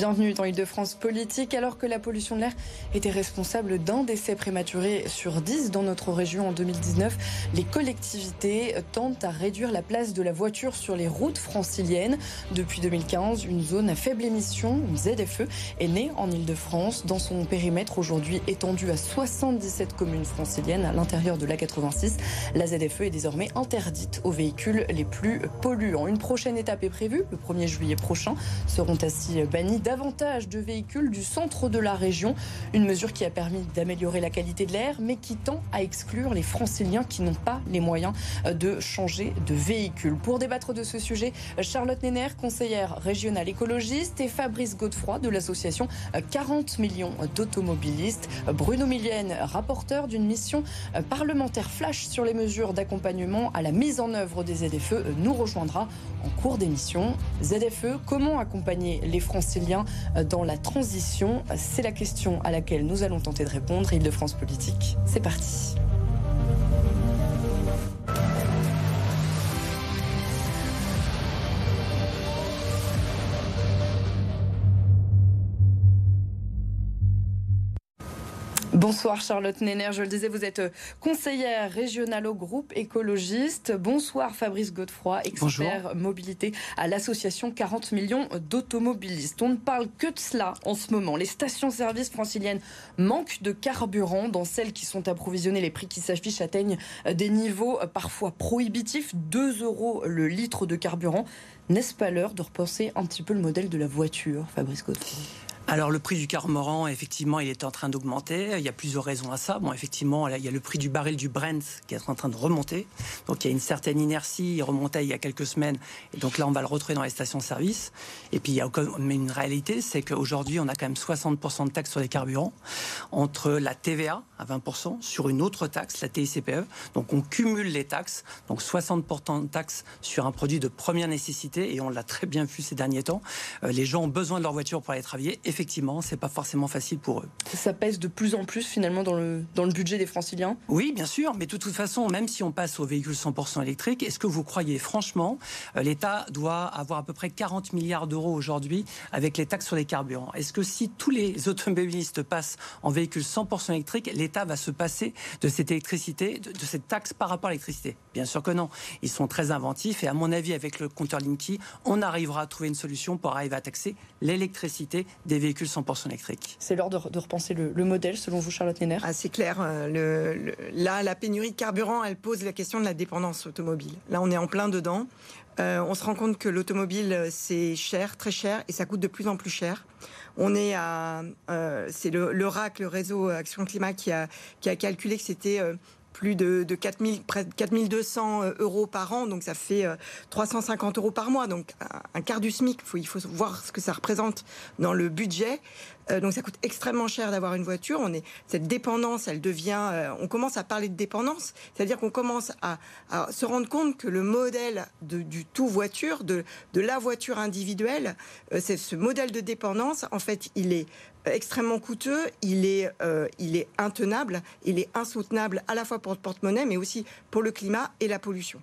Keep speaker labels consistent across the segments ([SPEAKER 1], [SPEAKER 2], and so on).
[SPEAKER 1] Bienvenue dans Île-de-France Politique. Alors que la pollution de l'air était responsable d'un décès prématuré sur 10 dans notre région en 2019, les collectivités tentent à réduire la place de la voiture sur les routes franciliennes. Depuis 2015, une zone à faible émission, une ZFE, est née en Île-de-France. Dans son périmètre aujourd'hui étendu à 77 communes franciliennes à l'intérieur de l'A86, la ZFE est désormais interdite aux véhicules les plus polluants. Une prochaine étape est prévue le 1er juillet prochain. Seront ainsi bannis davantage de véhicules du centre de la région. Une mesure qui a permis d'améliorer la qualité de l'air, mais qui tend à exclure les franciliens qui n'ont pas les moyens de changer de véhicule. Pour débattre de ce sujet, Charlotte Nenner, conseillère régionale écologiste, et Fabrice Godefroy de l'association 40 millions d'automobilistes. Bruno Millienne, rapporteur d'une mission parlementaire flash sur les mesures d'accompagnement à la mise en œuvre des ZFE, nous rejoindra en cours d'émission. ZFE, comment accompagner les franciliens dans la transition C'est la question à laquelle nous allons tenter de répondre. Île-de-France Politique, c'est parti. Bonsoir Charlotte Nenner, je le disais, vous êtes conseillère régionale au groupe écologiste. Bonsoir Fabrice Godefroy, expert mobilité à l'association 40 millions d'automobilistes. On ne parle que de cela en ce moment. Les stations-service franciliennes manquent de carburant. Dans celles qui sont approvisionnées, les prix qui s'affichent atteignent des niveaux parfois prohibitifs. 2 euros le litre de carburant. N'est-ce pas l'heure de repenser un petit peu le modèle de la voiture, Fabrice Godefroy?
[SPEAKER 2] Alors le prix du carburant, effectivement, il est en train d'augmenter. Il y a plusieurs raisons à ça. Bon, effectivement, il y a le prix du baril du Brent qui est en train de remonter. Donc il y a une certaine inertie. Il remontait il y a quelques semaines. Et donc là, on va le retrouver dans les stations-service. Et puis il y a mais une réalité, c'est qu'aujourd'hui, on a quand même 60% de taxes sur les carburants entre la TVA à 20% sur une autre taxe, la TICPE. Donc on cumule les taxes. Donc 60% de taxes sur un produit de première nécessité. Et on l'a très bien vu ces derniers temps. Euh, les gens ont besoin de leur voiture pour aller travailler effectivement, c'est pas forcément facile pour eux.
[SPEAKER 1] Ça pèse de plus en plus finalement dans le, dans le budget des franciliens?
[SPEAKER 2] Oui, bien sûr, mais de toute façon, même si on passe aux véhicules 100% électriques, est-ce que vous croyez franchement, euh, l'État doit avoir à peu près 40 milliards d'euros aujourd'hui avec les taxes sur les carburants? Est-ce que si tous les automobilistes passent en véhicules 100% électriques, l'État va se passer de cette électricité, de, de cette taxe par rapport à l'électricité? Bien sûr que non. Ils sont très inventifs et à mon avis, avec le compteur Linky, on arrivera à trouver une solution pour arriver à taxer l'électricité des véhicules 100% électriques.
[SPEAKER 1] C'est l'heure de, repenser le, modèle, selon vous, Charlotte Nenner
[SPEAKER 3] ah, C'est clair. Euh, le, là, la pénurie de carburant, elle pose la question de la dépendance automobile. Là, on est en plein dedans. Euh, on se rend compte que l'automobile, c'est cher, très cher, et ça coûte de plus en plus cher. On est à, euh, c'est le, le, RAC, le réseau Action Climat, qui a, qui a calculé que c'était plus de, de 4000, près de 4200 euh, euros par an, donc ça fait 350 euh, euros par mois, donc un quart du SMIC. il faut voir ce que ça représente dans le budget. Euh, donc ça coûte extrêmement cher d'avoir une voiture. On est cette dépendance, elle devient. on commence à parler de dépendance, c'est-à-dire qu'on commence à, se rendre compte que le modèle du tout voiture, de, de la voiture individuelle, c'est ce modèle de dépendance. En fait, il est extrêmement coûteux, il est, euh, il est intenable, il est insoutenable à la fois pour le porte-monnaie, mais aussi pour le climat et la pollution.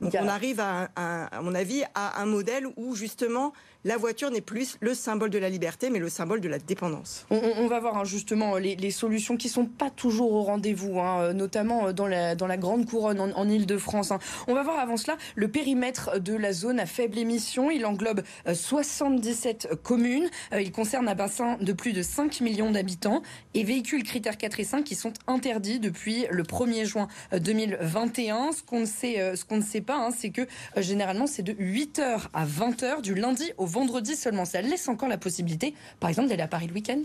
[SPEAKER 3] Donc on arrive, à, à, mon avis, à un modèle où justement la voiture n'est plus le symbole de la liberté, mais le symbole de la dépendance.
[SPEAKER 1] On, va voir hein, justement les, solutions qui sont pas toujours au rendez-vous, hein, euh, notamment euh, dans la, dans la grande couronne en, en Ile-de-France. Hein. On va voir avant cela le périmètre de la zone à faible émission. Il englobe 77 euh, communes. Il concerne un bassin de plus de 5 millions d'habitants et véhicules critères 4 et 5 qui sont interdits depuis le 1er juin 2021. Ce qu'on ne sait, ce qu'on ne sait pas, c'est que généralement c'est de 8h à 20h du lundi au vendredi seulement. Ça laisse encore la possibilité, par exemple, d'aller à Paris le week-end?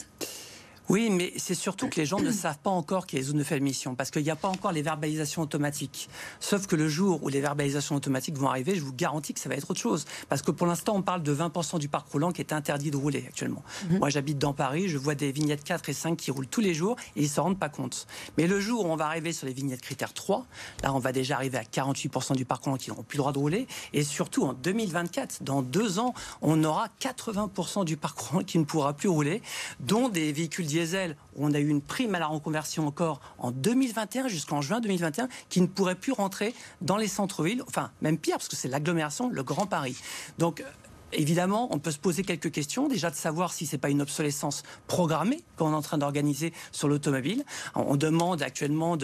[SPEAKER 2] Oui, mais c'est surtout que les gens ne savent pas encore qu'il y a les zones de faible émission, parce qu'il n'y a pas encore les verbalisations automatiques. Sauf que le jour où les verbalisations automatiques vont arriver, je vous garantis que ça va être autre chose. Parce que pour l'instant, on parle de 20% du parc roulant qui est interdit de rouler actuellement. Mhm. Moi, j'habite dans Paris, je vois des vignettes 4 et 5 qui roulent tous les jours et ils ne s'en rendent pas compte. Mais le jour où on va arriver sur les vignettes critères 3, là, on va déjà arriver à 48% du parc roulant qui n'auront plus le droit de rouler. Et surtout, en 2024, dans deux ans, on aura 80% du parc roulant qui ne pourra plus rouler, dont des véhicules diesel on a eu une prime à la reconversion encore en 2021 jusqu'en juin 2021, qui ne pourrait plus rentrer dans les centres-villes, enfin même pire, parce que c'est l'agglomération, le Grand Paris. Évidemment, on peut se poser quelques questions. Déjà de savoir si c'est pas une obsolescence programmée qu'on est en train d'organiser sur l'automobile. On demande actuellement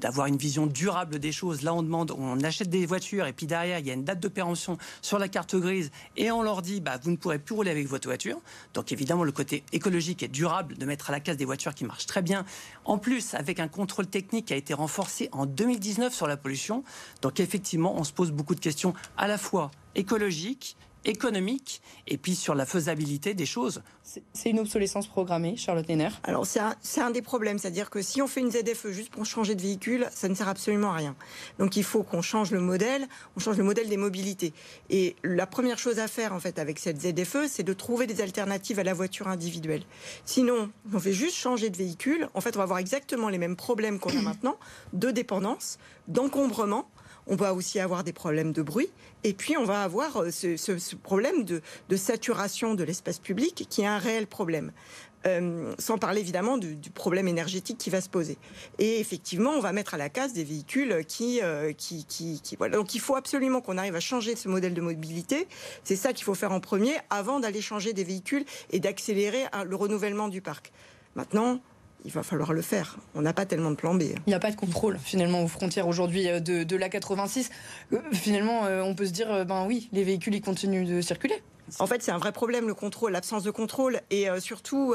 [SPEAKER 2] d'avoir une vision durable des choses. Là, on demande, on achète des voitures et puis derrière, il y a une date de péremption sur la carte grise et on leur dit, bah, vous ne pourrez plus rouler avec votre voiture. Donc évidemment, le côté écologique et durable de mettre à la case des voitures qui marchent très bien. En plus, avec un contrôle technique qui a été renforcé en 2019 sur la pollution. Donc effectivement, on se pose beaucoup de questions à la fois écologiques économique et puis sur la faisabilité des choses.
[SPEAKER 1] C'est une obsolescence programmée, Charlotte Nenner
[SPEAKER 3] Alors c'est un, un, des problèmes, c'est-à-dire que si on fait une ZFE juste pour changer de véhicule, ça ne sert absolument à rien. Donc il faut qu'on change le modèle, on change le modèle des mobilités. Et la première chose à faire en fait avec cette ZFE, c'est de trouver des alternatives à la voiture individuelle. Sinon, on fait juste changer de véhicule, en fait on va avoir exactement les mêmes problèmes qu'on a maintenant, de dépendance, d'encombrement on va aussi avoir des problèmes de bruit, et puis on va avoir euh, ce, problème de, saturation de l'espace public qui est un réel problème. Euh, sans parler évidemment du, problème énergétique qui va se poser. Et effectivement, on va mettre à la case des véhicules qui, euh, qui, qui, voilà. Donc il faut absolument qu'on arrive à changer ce modèle de mobilité. C'est ça qu'il faut faire en premier avant d'aller changer des véhicules et d'accélérer hein, le renouvellement du parc. Maintenant, il va falloir le faire. On n'a pas tellement de plan B.
[SPEAKER 1] Il n'y a pas de contrôle finalement aux frontières aujourd'hui euh, de, de la 86. Euh, finalement, euh, on peut se dire, ben oui, les véhicules ils continuent de circuler.
[SPEAKER 3] En fait, c'est un vrai problème le contrôle, l'absence de contrôle et surtout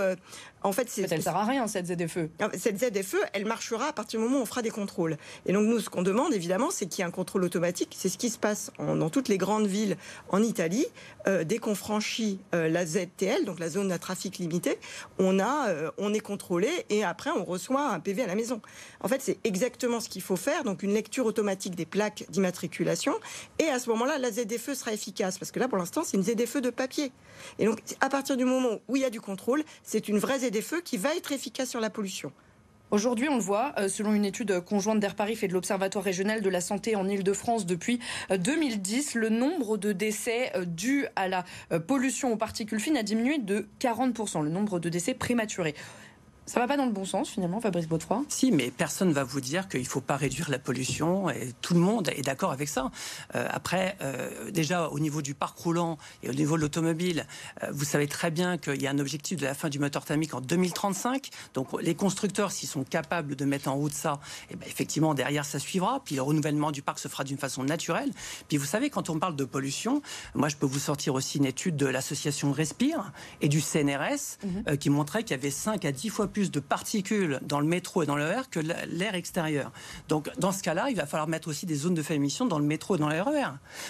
[SPEAKER 3] en fait,
[SPEAKER 1] c'est. Elle sert à rien cette ZFE.
[SPEAKER 3] Cette ZFE, elle marchera à partir du moment où on fera des contrôles. Et donc nous, ce qu'on demande évidemment, c'est qu'il y ait un contrôle automatique. C'est ce qui se passe dans toutes les grandes villes en Italie. Euh, dès qu'on franchit euh, la ZTL, donc la zone à trafic limité, on a, euh, on est contrôlé et après on reçoit un PV à la maison. En fait, c'est exactement ce qu'il faut faire. Donc une lecture automatique des plaques d'immatriculation. Et à ce moment-là, la ZFE sera efficace parce que là, pour l'instant, c'est une ZFE de papier. Et donc, à partir du moment où il y a du contrôle, c'est une vraie ZFE feux qui va être efficace sur la pollution.
[SPEAKER 1] Aujourd'hui, on le voit, euh, selon une étude conjointe d'Air Paris et de l'Observatoire régional de la santé en Ile-de-France depuis 2010, euh, le nombre de décès euh, dus à la pollution aux particules fines a diminué de 40%, le nombre de décès prématurés. Ça va pas dans le bon sens finalement, Fabrice Baudefroy
[SPEAKER 2] Si, mais personne ne va vous dire qu'il ne faut pas réduire la pollution et tout le monde est d'accord avec ça. Euh, après, euh, déjà au niveau du parc roulant et au niveau de l'automobile, euh, vous savez très bien qu'il y a un objectif de la fin du moteur thermique en 2035. Donc les constructeurs, s'ils sont capables de mettre en route ça, et eh ben, effectivement derrière ça suivra. Puis le renouvellement du parc se fera d'une façon naturelle. Puis vous savez, quand on parle de pollution, moi je peux vous sortir aussi une étude de l'association Respire et du CNRS mhm. qui montrait qu'il y avait 5 à 10 fois plus de particules dans le métro et dans l'air que l'air extérieur. Donc, dans ce cas-là, il va falloir mettre aussi des zones de faible émission dans le métro et dans l'air.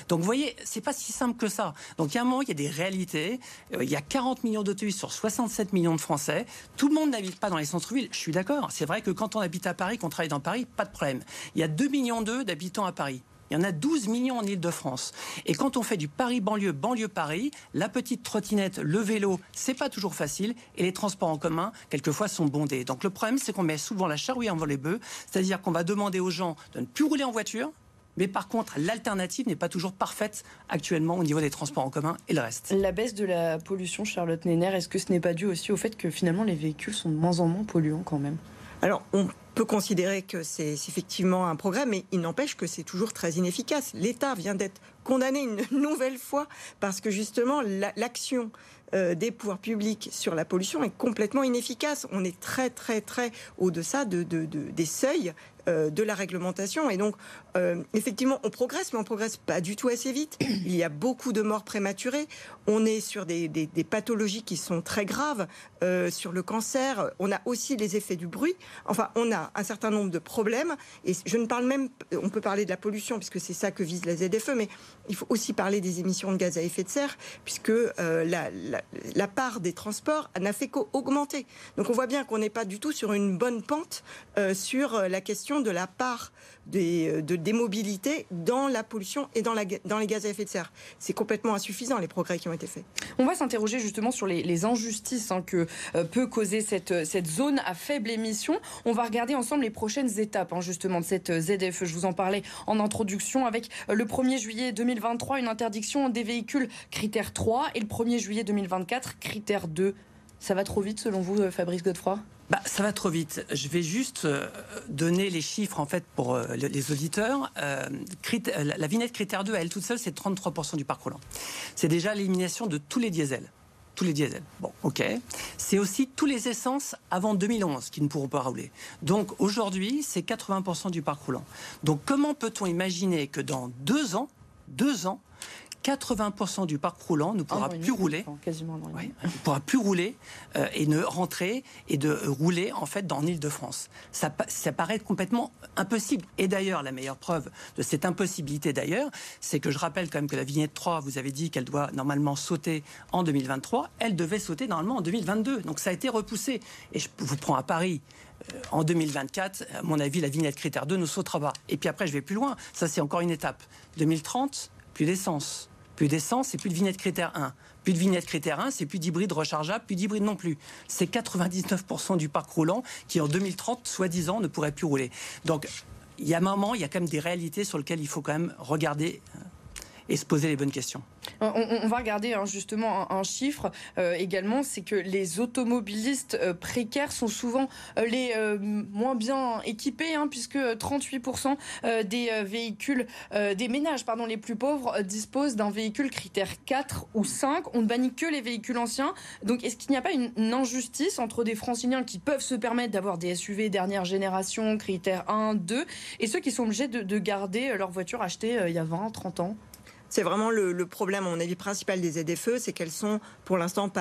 [SPEAKER 2] Donc, vous voyez, c'est pas si simple que ça. Donc, il y a un moment, il y a des réalités. Euh, il y a 40 millions d'autobus sur 67 millions de Français. Tout le monde n'habite pas dans les centres-villes. Je suis d'accord. C'est vrai que quand on habite à Paris, qu'on travaille dans Paris, pas de problème. Il y a 2 millions d'habitants à Paris. Il y en a 12 millions en Ile-de-France. Et quand on fait du Paris-banlieue, banlieue-Paris, la petite trottinette, le vélo, c'est pas toujours facile. Et les transports en commun, quelquefois, sont bondés. Donc le problème, c'est qu'on met souvent la charrue avant les bœufs. C'est-à-dire qu'on va demander aux gens de ne plus rouler en voiture, mais par contre, l'alternative n'est pas toujours parfaite actuellement au niveau des transports en commun et le reste.
[SPEAKER 1] La baisse de la pollution, Charlotte Nenner, est-ce que ce n'est pas dû aussi au fait que finalement les véhicules sont de moins en moins polluants quand même?
[SPEAKER 3] Alors, on peut considérer que c'est effectivement un progrès, mais il n'empêche que c'est toujours très inefficace. L'État vient d'être condamné une nouvelle fois parce que justement l'action euh, des pouvoirs publics sur la pollution est complètement inefficace. On est très très très au-deçà de, des seuils euh, de la réglementation. Et donc, euh, effectivement, on progresse, mais on progresse pas du tout assez vite. Il y a beaucoup de morts prématurées. On est sur des, pathologies qui sont très graves, euh, sur le cancer. On a aussi les effets du bruit. Enfin, on a un certain nombre de problèmes. Et je ne parle même, on peut parler de la pollution puisque c'est ça que vise la ZFE, mais il faut aussi parler des émissions de gaz à effet de serre puisque la, la, part des transports n'a fait qu'augmenter. Donc, on voit bien qu'on n'est pas du tout sur une bonne pente sur la question de la part des, euh, de, mobilités dans la pollution et dans, la, dans les gaz à effet de serre. C'est complètement insuffisant les progrès qui ont été faits.
[SPEAKER 1] On va s'interroger justement sur les, injustices hein, que euh, peut causer cette, cette zone à faible émission. On va regarder ensemble les prochaines étapes hein, justement de cette ZFE. Je vous en parlais en introduction avec euh, le 1er juillet 2023 une interdiction des véhicules critère 3 et le 1er juillet 2024 critère 2 Ça va trop vite selon vous, Fabrice Godefroy?
[SPEAKER 2] Bah, ça va trop vite. Je vais juste donner les chiffres en fait pour les auditeurs. la vignette critère 2 à elle toute seule, c'est 33% du parc roulant. C'est déjà l'élimination de tous les diesels tous les diesels. Bon, ok. C'est aussi tous les essences avant 2011 qui ne pourront pas rouler. Donc aujourd'hui, c'est 80% du parc roulant. Donc comment peut-on imaginer que dans deux ans, deux ans, 80% du parc roulant ne pourra plus rouler,
[SPEAKER 1] quasiment
[SPEAKER 2] ne pourra plus rouler euh, et ne rentrer et de rouler en fait dans l'Île-de-France. Ça, ça paraît complètement impossible. Et d'ailleurs, la meilleure preuve de cette impossibilité d'ailleurs, c'est que je rappelle quand même que la vignette 3, vous avez dit qu'elle doit normalement sauter en 2023, elle devait sauter normalement en 2022. Donc ça a été repoussé. Et je vous prends à Paris euh, en 2024, à mon avis, la vignette critère 2 ne sautera pas. Et puis après, je vais plus loin. Ça, c'est encore une étape. 2030, plus d'essence. Plus d'essence et plus de vignette critère 1. Plus de vignette critère 1, c'est plus d'hybride rechargeable, plus d'hybride non plus. C'est 99% du parc roulant qui, en 2030, soi-disant, ne pourrait plus rouler. Donc, il y a un moment, il y a quand même des réalités sur lesquelles il faut quand même regarder euh, et se poser les bonnes questions.
[SPEAKER 1] On, va regarder hein, justement un, chiffre euh, également, c'est que les automobilistes euh, précaires sont souvent euh, les moins bien équipés, hein, puisque 38% des véhicules, des ménages pardon, les plus pauvres disposent d'un véhicule critère 4 ou 5. On ne bannit que les véhicules anciens. Donc est-ce qu'il n'y a pas une, injustice entre des franciliens qui peuvent se permettre d'avoir des SUV dernière génération, critère 1, 2, et ceux qui sont obligés de, de garder leur voiture achetée il y a 20, 30 ans?
[SPEAKER 3] C'est vraiment le, problème, à mon avis, principal des ZFE, c'est qu'elles sont, pour l'instant,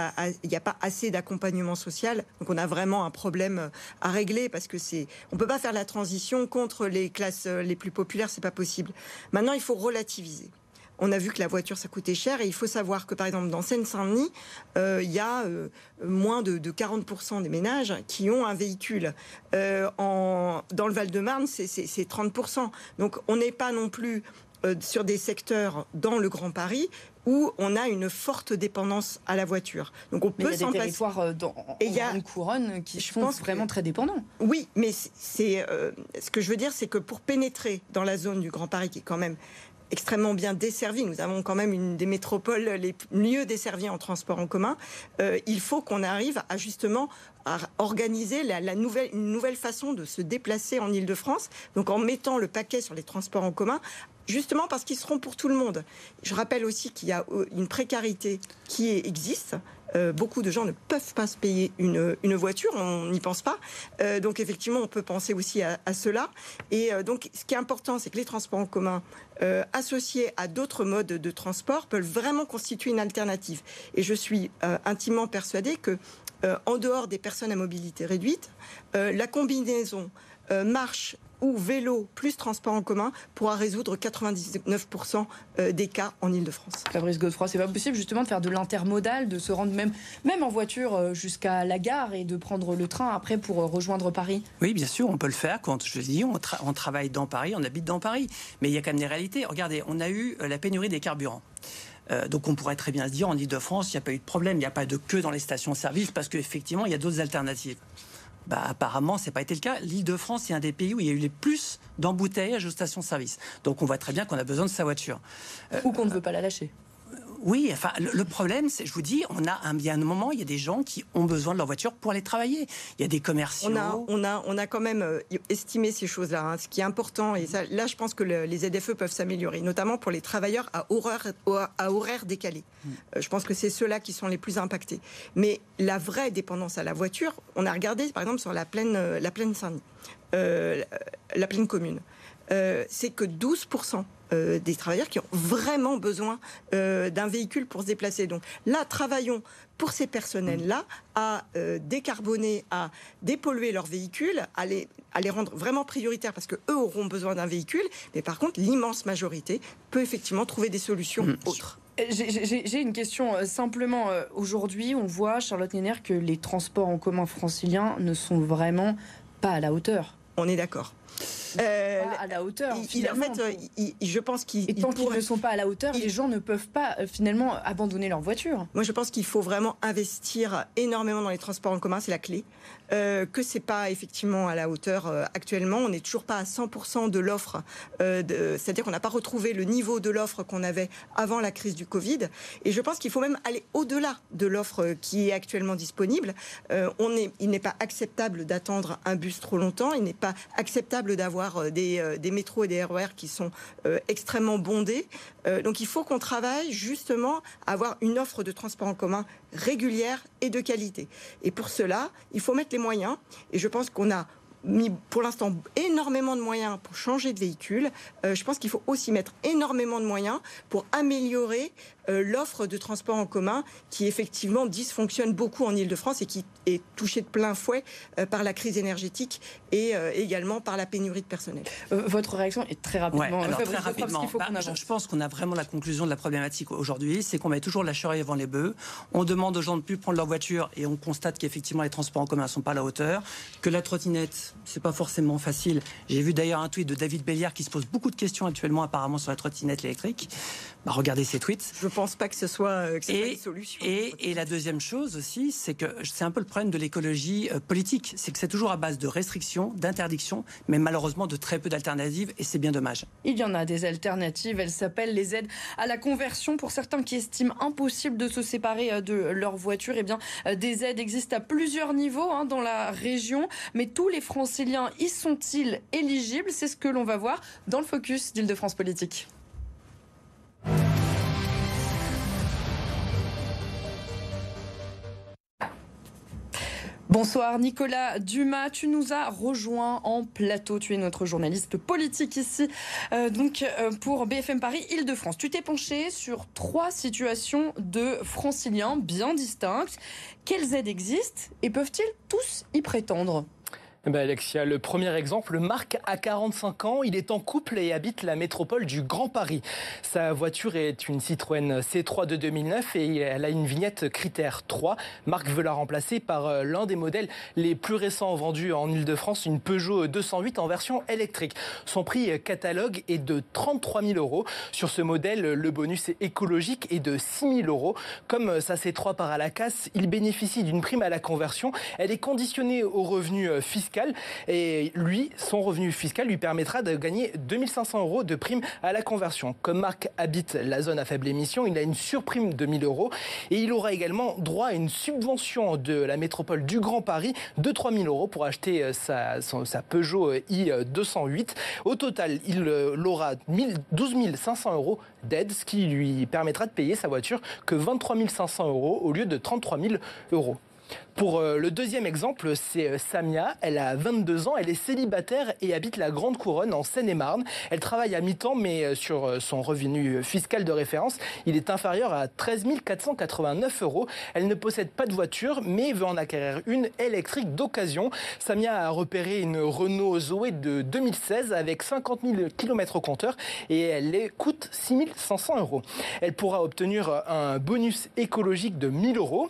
[SPEAKER 3] il n'y a pas assez d'accompagnement social. Donc, on a vraiment un problème à régler parce que c'est, on peut pas faire la transition contre les classes euh, les plus populaires, c'est pas possible. Maintenant, il faut relativiser on a vu que la voiture, ça coûtait cher. Et il faut savoir que, par exemple, dans Seine-Saint-Denis, euh, il y a euh, moins de, 40% des ménages qui ont un véhicule. en, dans le Val-de-Marne, c'est 30%. Donc, on n'est pas non plus euh, sur des secteurs dans le Grand Paris où on a une forte dépendance à la voiture.
[SPEAKER 1] Donc on peut s'en passer. Il y a des territoires euh, dans, et il y a, une couronne qui je pense vraiment très dépendants.
[SPEAKER 3] Oui, mais c'est euh, ce que je veux dire, c'est que pour pénétrer dans la zone du Grand Paris, qui est quand même extrêmement bien desservie. Nous avons quand même une des métropoles les mieux desservies en transport en commun. il faut qu'on arrive à justement à organiser la, nouvelle, une nouvelle façon de se déplacer en Ile-de-France. Donc en mettant le paquet sur les transports en commun, justement parce qu'ils seront pour tout le monde. Je rappelle aussi qu'il y a euh, une précarité qui existe. Euh, beaucoup de gens ne peuvent pas se payer une, voiture, on n'y pense pas. Euh, donc effectivement, on peut penser aussi à, cela. Et donc, ce qui est important, c'est que les transports en commun associés à d'autres modes de transport peuvent vraiment constituer une alternative. Et je suis intimement persuadée que, en dehors des personnes à mobilité réduite, la combinaison marche ou vélo plus transport en commun pourra résoudre 99% euh, des cas en Ile-de-France.
[SPEAKER 1] Fabrice Godefroy, c'est pas possible justement de faire de l'intermodal, de se rendre même, même en voiture euh, jusqu'à la gare et de prendre le train après pour euh, rejoindre Paris
[SPEAKER 2] Oui, bien sûr, on peut le faire. Quand je dis, on, on travaille dans Paris, on habite dans Paris. Mais il y a quand même des réalités. Regardez, on a eu la pénurie des carburants. donc on pourrait très bien se dire en Ile-de-France, il n'y a pas eu de problème, il n'y a pas de queue dans les stations-service parce qu'effectivement, il y a d'autres alternatives. Bah, apparemment, ce n'est pas été le cas. L'Île-de-France est un des pays où il y a eu les plus d'embouteillages aux stations-service. Donc on voit très bien qu'on a besoin de sa voiture.
[SPEAKER 1] Ou qu'on ne veut pas la lâcher.
[SPEAKER 2] Oui, enfin, le, problème, c'est, je vous dis, on a un, un moment, il y a des gens qui ont besoin de leur voiture pour aller travailler. Il y a des commerciaux.
[SPEAKER 3] On a, on a, on a quand même euh, estimé ces choses-là. Hein. Ce qui est important, et ça, là, je pense que les ZFE peuvent s'améliorer, notamment pour les travailleurs à horaire, à horaire décalé. Hmm. Euh, je pense que c'est ceux-là qui sont les plus impactés. Mais la vraie dépendance à la voiture, on a regardé, par exemple, sur la plaine, euh, la plaine Saint-Denis, la plaine commune. C'est que 12% euh, des travailleurs qui ont vraiment besoin euh, d'un véhicule pour se déplacer. Donc là, travaillons pour ces personnels-là à euh, décarboner, à dépolluer leurs véhicules, à les, à les rendre vraiment prioritaires parce qu'eux auront besoin d'un véhicule. Mais par contre, l'immense majorité peut effectivement trouver des solutions mmh. autres.
[SPEAKER 1] J'ai une question simplement. Aujourd'hui, on voit, Charlotte Néner, que les transports en commun franciliens ne sont vraiment pas à la hauteur.
[SPEAKER 3] On est d'accord.
[SPEAKER 1] Euh, à la hauteur.
[SPEAKER 3] Il, en fait, je pense qu'il.
[SPEAKER 1] Et tant qu'ils ne sont pas à la hauteur, les gens ne peuvent pas finalement abandonner leur voiture.
[SPEAKER 3] Moi, je pense qu'il faut vraiment investir énormément dans les transports en commun, c'est la clé. Euh, que c'est pas effectivement à la hauteur euh, actuellement. On n'est toujours pas à 100% de l'offre, euh, c'est-à-dire qu'on n'a pas retrouvé le niveau de l'offre qu'on avait avant la crise du Covid. Et je pense qu'il faut même aller au-delà de l'offre qui est actuellement disponible. on est, il n'est pas acceptable d'attendre un bus trop longtemps. Il n'est pas acceptable d'avoir des, des, métros et des RER qui sont extrêmement bondés. donc il faut qu'on travaille justement à avoir une offre de transport en commun régulière et de qualité. Et pour cela, il faut mettre les moyens. Et je pense qu'on a mis pour l'instant énormément de moyens pour changer de véhicule. Euh, je pense qu'il faut aussi mettre énormément de moyens pour améliorer euh, l'offre de transport en commun qui effectivement dysfonctionne beaucoup en Ile-de-France et qui est touchée de plein fouet euh, par la crise énergétique et euh, également par la pénurie de personnel.
[SPEAKER 1] votre réaction est très rapidement.
[SPEAKER 2] très rapidement. Bah, je pense qu'on a vraiment la conclusion de la problématique aujourd'hui, c'est qu'on met toujours la charrue avant les bœufs. On demande aux gens de ne plus prendre leur voiture et on constate qu'effectivement les transports en commun ne sont pas à la hauteur, que la trottinette c'est pas forcément facile. J'ai vu d'ailleurs un tweet de David Belliard qui se pose beaucoup de questions actuellement apparemment sur la trottinette électrique. Bah, regardez ses tweets.
[SPEAKER 3] Je pense pas que ce soit, euh, une solution.
[SPEAKER 2] Et, la deuxième chose aussi, c'est que c'est un peu le problème de l'écologie euh, politique. C'est que c'est toujours à base de restrictions, d'interdictions, mais malheureusement de très peu d'alternatives, et c'est bien dommage.
[SPEAKER 1] Il y en a des alternatives. Elles s'appellent les aides à la conversion. Pour certains qui estiment impossible de se séparer euh, de leur voiture, eh bien, des aides existent à plusieurs niveaux hein, dans la région. Mais tous les franciliens y sont-ils éligibles? C'est ce que l'on va voir dans le focus d'Île-de-France Politique. Bonsoir Nicolas Dumas, tu nous as rejoint en plateau, tu es notre journaliste politique ici, euh, donc euh, pour BFM Paris Île-de-France. Tu t'es penché sur trois situations de franciliens bien distinctes. Quelles aides existent et peuvent-ils tous y prétendre?
[SPEAKER 4] Eh ben Alexia, le premier exemple, Marc a 45 ans, il est en couple et habite la métropole du Grand Paris. Sa voiture est une Citroën C3 de 2009 et elle a une vignette critère 3. Marc veut la remplacer par euh, l'un des modèles les plus récents vendus en Ile-de-France, une Peugeot 208 en version électrique. Son prix catalogue est de 33 000 euros. Sur ce modèle, le bonus écologique est de 6 000 euros. Comme sa C3 part à la casse, il bénéficie d'une prime à la conversion. Elle est conditionnée au revenu euh, et lui, son revenu fiscal lui permettra de gagner 2500 euros de prime à la conversion. Comme Marc habite la zone à faible émission, il a une surprime de 1000 euros et il aura également droit à une subvention de la métropole du Grand Paris de 3000 euros pour acheter euh, sa, sa Peugeot i208. Au total, il euh, aura 12 500 euros d'aide, ce qui lui permettra de payer sa voiture que 23 500 euros au lieu de 33 000 euros. Pour euh, le deuxième exemple, c'est euh, Samia. Elle a 22 ans, elle est célibataire et habite la Grande Couronne en Seine-et-Marne. Elle travaille à mi-temps, mais euh, sur son revenu fiscal de référence, il est inférieur à 13 489 euros. Elle ne possède pas de voiture, mais veut en acquérir une électrique d'occasion. Samia a repéré une Renault Zoé de 2016 avec 50 000 km au compteur et elle coûte 6 500 euros. Elle pourra obtenir un bonus écologique de 1000 euros.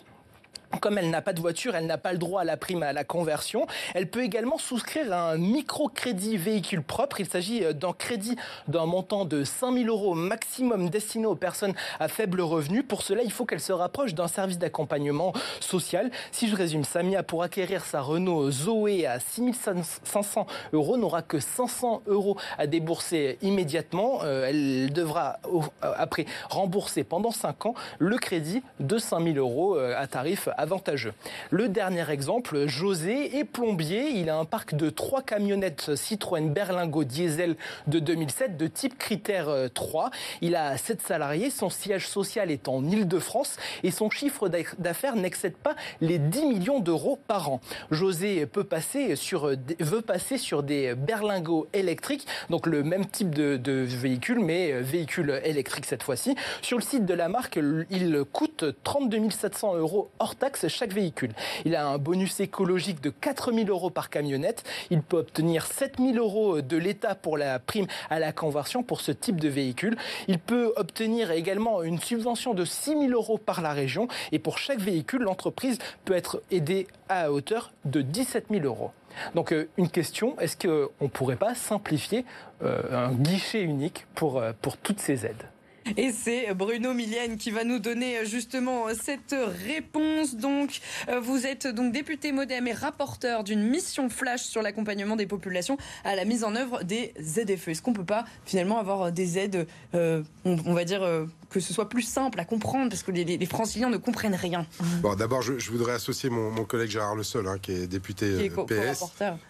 [SPEAKER 4] Comme elle n'a pas de voiture, elle n'a pas le droit à la prime à la conversion. Elle peut également souscrire un microcrédit véhicule propre. Il s'agit euh, d'un crédit d'un montant de 5000 euros maximum destiné aux personnes à faible revenu. Pour cela, il faut qu'elle se rapproche d'un service d'accompagnement social. Si je résume, Samia, pour acquérir sa Renault Zoé à 6500 euros, n'aura que 500 euros à débourser immédiatement. Euh, elle devra, euh, après, rembourser pendant 5 ans le crédit de 5000 euros à tarif avantageux. Le dernier exemple, José est plombier. Il a un parc de trois camionnettes Citroën Berlingo diesel de 2007 de type critère 3. Euh, Il a 7 salariés. Son siège social est en Ile-de-France et son chiffre d'affaires n'excède pas les 10 millions d'euros par an. José peut passer sur, veut passer sur des berlingots électriques, donc le même type de, de véhicule, mais véhicule électrique cette fois-ci. Sur le site de la marque, il coûte 32 700 euros hors taxe chaque véhicule. Il a un bonus écologique de 4 000 euros par camionnette. Il peut obtenir 7 000 euros de l'État pour la prime à la conversion pour ce type de véhicule. Il peut obtenir également une subvention de 6 000 euros par la région. Et pour chaque véhicule, l'entreprise peut être aidée à hauteur de 17 000 euros. Donc une question, est-ce qu'on ne pourrait pas simplifier un guichet unique pour, pour toutes ces aides?
[SPEAKER 1] Et c'est Bruno Millienne qui va nous donner justement cette réponse. Donc, euh, vous êtes donc député Modem et rapporteur d'une mission flash sur l'accompagnement des populations à la mise en œuvre des ZFE. Est-ce qu'on peut pas finalement avoir des aides, euh, on, va dire, euh, que ce soit plus simple à comprendre parce que les, franciliens ne comprennent rien
[SPEAKER 5] Bon, d'abord, je, voudrais associer mon, collègue Gérard Le Seul, hein, qui est député PS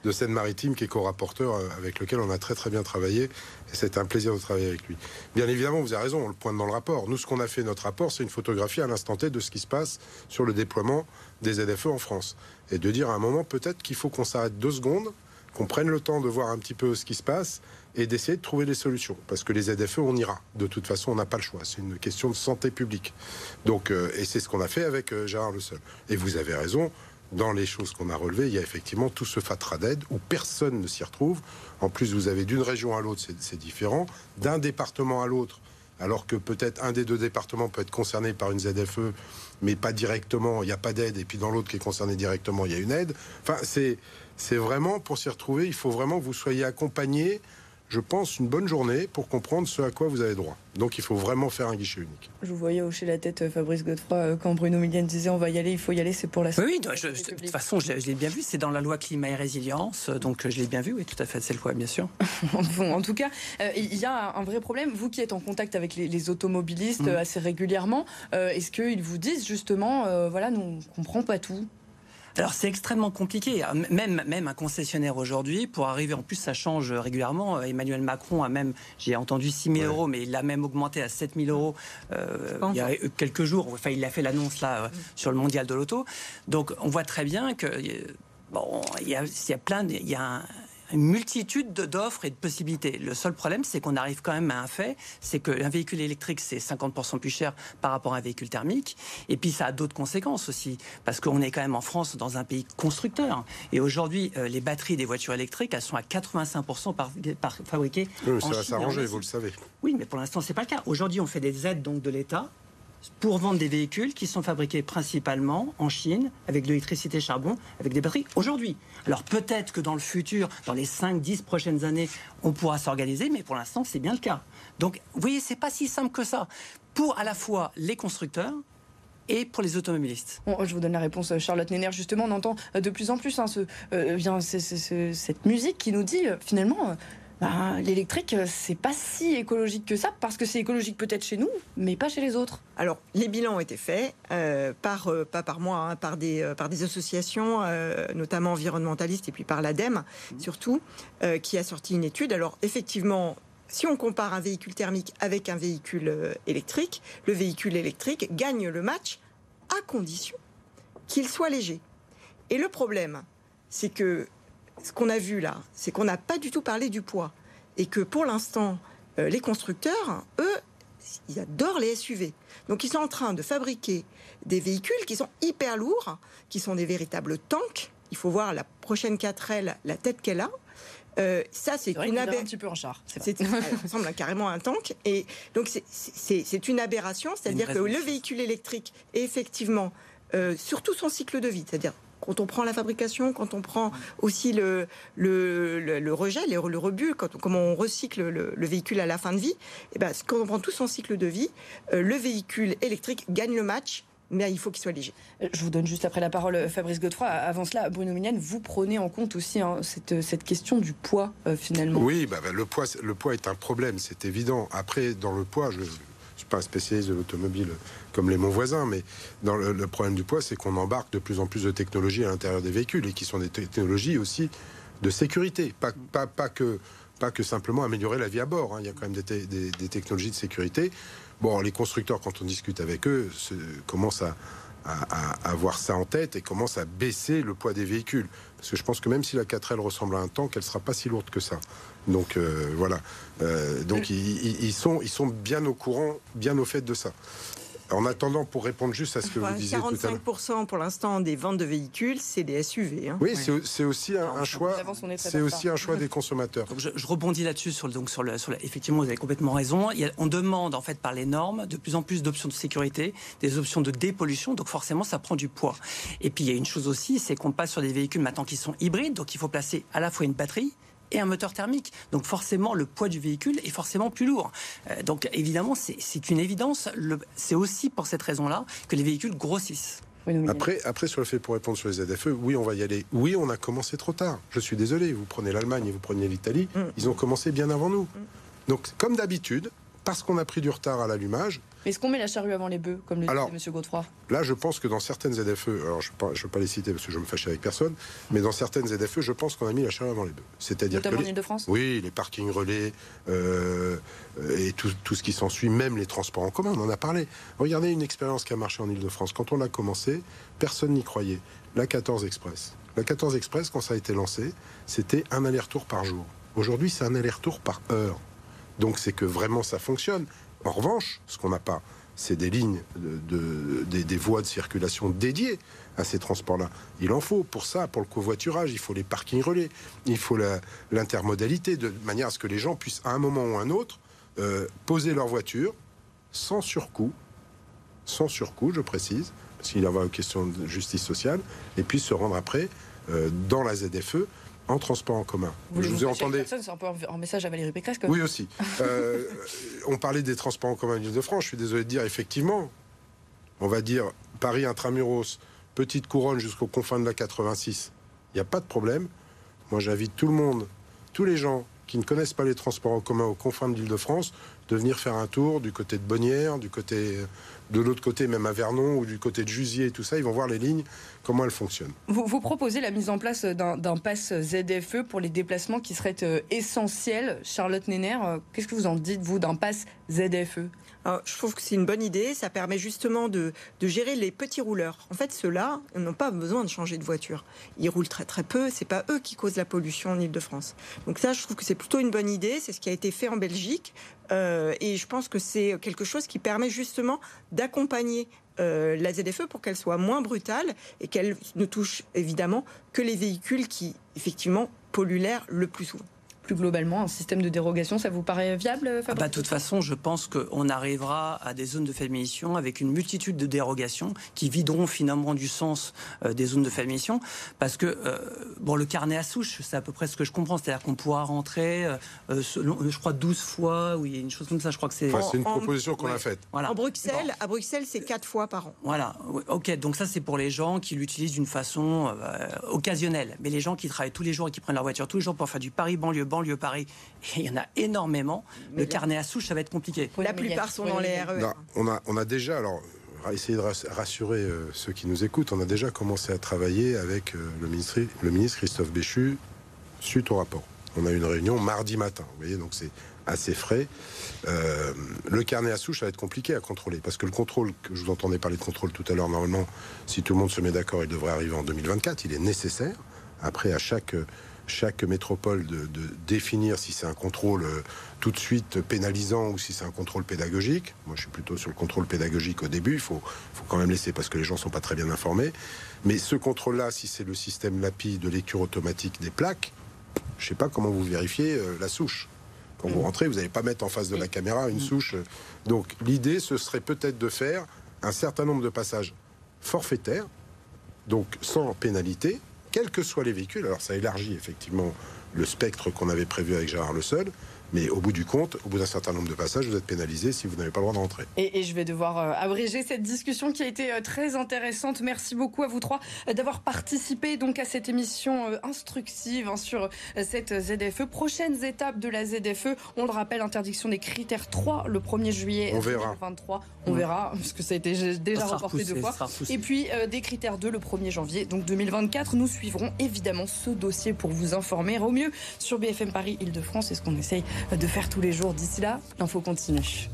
[SPEAKER 5] de Seine-Maritime, qui est co-rapporteur avec lequel on a très très bien travaillé. Et c'est un plaisir de travailler avec lui. Bien évidemment, vous avez raison on le pointe dans le rapport. Nous, ce qu'on a fait, notre rapport, c'est une photographie à l'instant T de ce qui se passe sur le déploiement des ZFE en France. Et de dire à un moment, peut-être qu'il faut qu'on s'arrête deux secondes, qu'on prenne le temps de voir un petit peu ce qui se passe et d'essayer de trouver des solutions. Parce que les ZFE, on ira. De toute façon, on n'a pas le choix. C'est une question de santé publique. Donc, euh, et c'est ce qu'on a fait avec euh, Gérard Le Seul. Et vous avez raison, dans les choses qu'on a relevées, il y a effectivement tout ce fatras d'aide où personne ne s'y retrouve. En plus, vous avez d'une région à l'autre, c'est différent. D'un département à l'autre, alors que peut-être un des deux départements peut être concerné par une ZFE, mais pas directement, il n'y a pas d'aide, et puis dans l'autre qui est concerné directement, il y a une aide. Enfin, c'est, vraiment, pour s'y retrouver, il faut vraiment que vous soyez accompagné je pense, une bonne journée pour comprendre ce à quoi vous avez droit. Donc il faut vraiment faire un guichet unique.
[SPEAKER 1] Je vous voyais hocher la tête, euh, Fabrice Godefroy, euh, quand Bruno Millienne disait on va y aller, il faut y aller, c'est pour la
[SPEAKER 2] Oui, oui de toute façon, je, l'ai bien vu, c'est dans la loi climat et résilience, euh, donc je l'ai bien vu, oui, tout à fait, c'est le quoi, bien sûr.
[SPEAKER 1] bon, en tout cas, il y a un vrai problème. Vous qui êtes en contact avec les, automobilistes mm. assez régulièrement, est-ce qu'ils vous disent justement, voilà, nous, on comprend pas tout?
[SPEAKER 2] Alors c'est extrêmement compliqué. Même, même un concessionnaire aujourd'hui, pour arriver, en plus ça change régulièrement. Emmanuel Macron a même, j'ai entendu 6 000 euros, mais il l'a même augmenté à 7 000 euros euh, il y a quelques jours. Enfin, il a fait l'annonce là euh, sur le mondial de l'auto. Donc on voit très bien que bon, il y a, il y a plein, il y a un, une multitude d'offres et de possibilités. Le seul problème, c'est qu'on arrive quand même à un fait, c'est qu'un véhicule électrique, c'est 50% plus cher par rapport à un véhicule thermique. Et puis, ça a d'autres conséquences aussi, parce qu'on est quand même en France dans un pays constructeur. Et aujourd'hui, euh, les batteries des voitures électriques, elles sont à 85% par, par, fabriquées
[SPEAKER 5] oui, ça va s'arranger, vous le savez.
[SPEAKER 2] Oui, mais pour l'instant, c'est pas le cas. Aujourd'hui, on fait des aides donc de l'État pour vendre des véhicules qui sont fabriqués principalement en Chine, avec de l'électricité charbon, avec des batteries aujourd'hui. Alors peut-être que dans le futur, dans les 5-10 prochaines années, on pourra s'organiser, mais pour l'instant, c'est bien le cas. Donc, vous voyez, c'est pas si simple que ça. Pour à la fois les constructeurs, et pour les automobilistes
[SPEAKER 1] Je vous donne la réponse, euh, Charlotte Néner. Justement, on entend euh, de plus en plus hein, ce, euh, cette musique qui nous dit finalement bah, l'électrique, euh, c'est pas si écologique que ça, parce que c'est écologique peut-être chez nous, mais pas chez les autres.
[SPEAKER 3] Alors, les bilans ont été faits, euh, par, euh, pas par moi, hein, par, des, par des associations, notamment environnementalistes, et puis par l'ADEME, surtout, qui a sorti une étude. Alors, effectivement, si on compare un véhicule thermique avec un véhicule électrique, le véhicule électrique gagne le match à condition qu'il soit léger. Et le problème, c'est que ce qu'on a vu là, c'est qu'on n'a pas du tout parlé du poids. Et que pour l'instant, euh, les constructeurs, eux, ils adorent les SUV. Donc ils sont en train de fabriquer des véhicules qui sont hyper lourds, qui sont des véritables tanks. Il faut voir la prochaine 4L, la tête qu'elle a.
[SPEAKER 1] Euh, ça, c'est une aberration. un petit peu en char.
[SPEAKER 3] Ça ressemble carrément à un tank. Et donc, c'est une aberration. C'est-à-dire que le véhicule électrique est effectivement, euh, surtout son cycle de vie, c'est-à-dire quand on prend la fabrication, quand on prend aussi le, le, rejet, le, le rebut, quand comment on recycle le, véhicule à la fin de vie, et eh ben, quand on prend tout son cycle de vie, euh, le véhicule électrique gagne le match mais il faut qu'il soit léger.
[SPEAKER 1] Euh, je vous donne juste après la parole euh, Fabrice Godefroy. Avant cela, Bruno Mignane, vous prenez en compte aussi hein, cette, cette, question du poids finalement.
[SPEAKER 5] Oui, bah, bah, le, poids, le poids est un problème, c'est évident. Après, dans le poids, je pas un spécialiste de l'automobile comme les mon voisins, mais dans le, problème du poids, c'est qu'on embarque de plus en plus de technologies à l'intérieur des véhicules et qui sont des technologies aussi de sécurité, pas, pas, pas que pas que simplement améliorer la vie à bord. Hein. Il y a quand même des, des, technologies de sécurité. Bon, les constructeurs, quand on discute avec eux, commencent à, à, avoir ça en tête et commencent à baisser le poids des véhicules. Parce que je pense que même si la 4L ressemble à un tank, elle sera pas si lourde que ça. Donc euh, voilà. Euh, donc ils, ils, sont, ils sont bien au courant, bien au fait de ça. En attendant, pour répondre juste à ce que vous disiez tout à l'heure.
[SPEAKER 3] 45% pour l'instant des ventes de véhicules, c'est des SUV.
[SPEAKER 5] Hein. Oui, c'est aussi un, choix. C'est aussi un choix des consommateurs.
[SPEAKER 2] je, rebondis là-dessus sur, donc sur, le, sur effectivement, vous avez complètement raison. on demande en fait par les normes de plus en plus d'options de sécurité, des options de dépollution. Donc forcément, ça prend du poids. Et puis il y a une chose aussi, c'est qu'on passe sur des véhicules maintenant qui sont hybrides, donc il faut placer à la fois une batterie et un moteur thermique. Donc forcément, le poids du véhicule est forcément plus lourd. Euh, donc évidemment, c'est une évidence. C'est aussi pour cette raison-là que les véhicules grossissent.
[SPEAKER 5] Après, après, sur le fait pour répondre sur les ZFE, oui, on va y aller. Oui, on a commencé trop tard. Je suis désolé. Vous prenez l'Allemagne et vous prenez l'Italie, mm. ils ont commencé bien avant nous. Mm. Donc, comme d'habitude, parce qu'on a pris du retard à l'allumage,
[SPEAKER 1] mais est-ce qu'on met la charrue avant les bœufs, comme le disait M. Godefroy?
[SPEAKER 5] Là, je pense que dans certaines ZFE, alors je ne veux pas les citer parce que je me fâche avec personne, mais dans certaines ZFE, je pense qu'on a mis la charrue avant les bœufs.
[SPEAKER 1] C'est-à-dire Notamment en Ile-de-France
[SPEAKER 5] Oui, les parkings relais euh, et tout, tout, ce qui s'ensuit, même les transports en commun, on en a parlé. Regardez une expérience qui a marché en Ile-de-France. Quand on l'a commencé, personne n'y croyait. La 14 Express. La 14 Express, quand ça a été lancé, c'était un aller-retour par jour. Aujourd'hui, c'est un aller-retour par heure. Donc c'est que vraiment ça fonctionne. En revanche, ce qu'on n'a pas, c'est des lignes, de, des, voies de circulation dédiées à ces transports-là. Il en faut pour ça, pour le covoiturage, il faut les parkings relais, il faut l'intermodalité, de manière à ce que les gens puissent, à un moment ou à un autre, euh, poser leur voiture sans surcoût, sans surcoût, je précise, parce qu'il y a une question de justice sociale, et puis se rendre après euh, dans la ZFE en transport en commun.
[SPEAKER 1] Vous, je vous ai entendu. C'est un peu un message à Valérie Pécresse.
[SPEAKER 5] Oui aussi. Euh, on parlait des transports en commun de France. Je suis désolé de dire effectivement, on va dire Paris intramuros, petite couronne jusqu'aux confins de la 86. Il n'y a pas de problème. Moi, j'invite tout le monde, tous les gens qui ne connaissent pas les transports en commun aux confins de l'Île-de-France, de venir faire un tour du côté de Bonnières, du côté de l'autre côté, même à Vernon ou du côté de Jusier et tout ça, ils vont voir les lignes, comment elles fonctionnent.
[SPEAKER 1] Vous, vous proposez la mise en place d'un pass ZFE pour les déplacements qui seraient euh, essentiels. Charlotte Nenner, euh, qu'est-ce que vous en dites, vous, d'un pass ZFE
[SPEAKER 3] je trouve que c'est une bonne idée. Ça permet justement de, de gérer les petits rouleurs. En fait, ceux-là n'ont pas besoin de changer de voiture. Ils roulent très très peu. C'est pas eux qui causent la pollution en Ile-de-France. Donc ça, je trouve que c'est plutôt une bonne idée. C'est ce qui a été fait en Belgique. Euh, et je pense que c'est quelque chose qui permet justement d'accompagner euh, la ZFE pour qu'elle soit moins brutale et qu'elle ne touche évidemment que les véhicules qui effectivement polluent l'air le plus souvent
[SPEAKER 1] plus globalement, un système de dérogation, ça vous paraît viable
[SPEAKER 2] ah bah, De toute façon, je pense qu'on arrivera à des zones de faible émission avec une multitude de dérogations qui videront finalement du sens euh, des zones de faible émission. Parce que, euh, bon, le carnet à souche, c'est à peu près ce que je comprends. C'est-à-dire qu'on pourra rentrer, euh, je crois, 12 fois, ou il y a une chose comme ça, je crois que c'est...
[SPEAKER 5] c'est une proposition qu'on a faite.
[SPEAKER 3] Voilà. En Bruxelles, à Bruxelles, c'est 4 fois par an.
[SPEAKER 2] Voilà, ok, donc ça c'est pour les gens qui l'utilisent d'une façon occasionnelle. Mais les gens qui travaillent tous les jours et qui prennent leur voiture tous les jours pour faire du Paris-banlieue, banlieue Paris, il y en a énormément. le carnet à souche, ça va être compliqué.
[SPEAKER 3] La plupart sont dans les RER.
[SPEAKER 5] on, a, on a déjà, alors, essayer de rassurer euh, ceux qui nous écoutent, on a déjà commencé à travailler avec euh, le, ministre, le ministre Christophe Béchu suite au rapport. On a eu une réunion mardi matin, vous voyez, donc c'est assez frais. Euh, le carnet à souche, ça va être compliqué à contrôler, parce que le contrôle, que je vous entendais parler de contrôle tout à l'heure, normalement, si tout le monde se met d'accord, il devrait arriver en 2024, il est nécessaire. Après, à chaque chaque métropole de, définir si c'est un contrôle euh, tout de suite pénalisant ou si c'est un contrôle pédagogique. Moi, je suis plutôt sur le contrôle pédagogique au début. Il faut, faut quand même laisser parce que les gens ne sont pas très bien informés. Mais ce contrôle-là, si c'est le système LAPI de lecture automatique des plaques, je ne sais pas comment vous vérifiez euh, la souche. Quand vous rentrez, vous n'allez pas mettre en face de la caméra une souche. Donc, l'idée, ce serait peut-être de faire un certain nombre de passages forfaitaires, donc sans pénalité, quels que soient les véhicules. Alors ça élargit effectivement le spectre qu'on avait prévu avec Gérard Le Seul. Mais au bout du compte, au bout d'un certain nombre de passages, vous êtes pénalisé si vous n'avez pas le droit de rentrer.
[SPEAKER 1] Et, je vais devoir euh, abréger cette discussion qui a été euh, très intéressante. Merci beaucoup à vous trois euh, d'avoir participé donc à cette émission instructive hein, sur cette ZFE. Prochaines étapes de la ZFE, on le rappelle, interdiction des critères 3 le 1er juillet
[SPEAKER 5] on
[SPEAKER 1] 2023. On verra, parce que ça a été déjà reporté deux fois. Et puis des critères 2 le 1er janvier, donc 2024. Nous suivrons évidemment ce dossier pour vous informer au mieux sur BFM Paris Île-de-France. est ce qu'on essaye de faire tous les jours. D'ici là, l'info continue.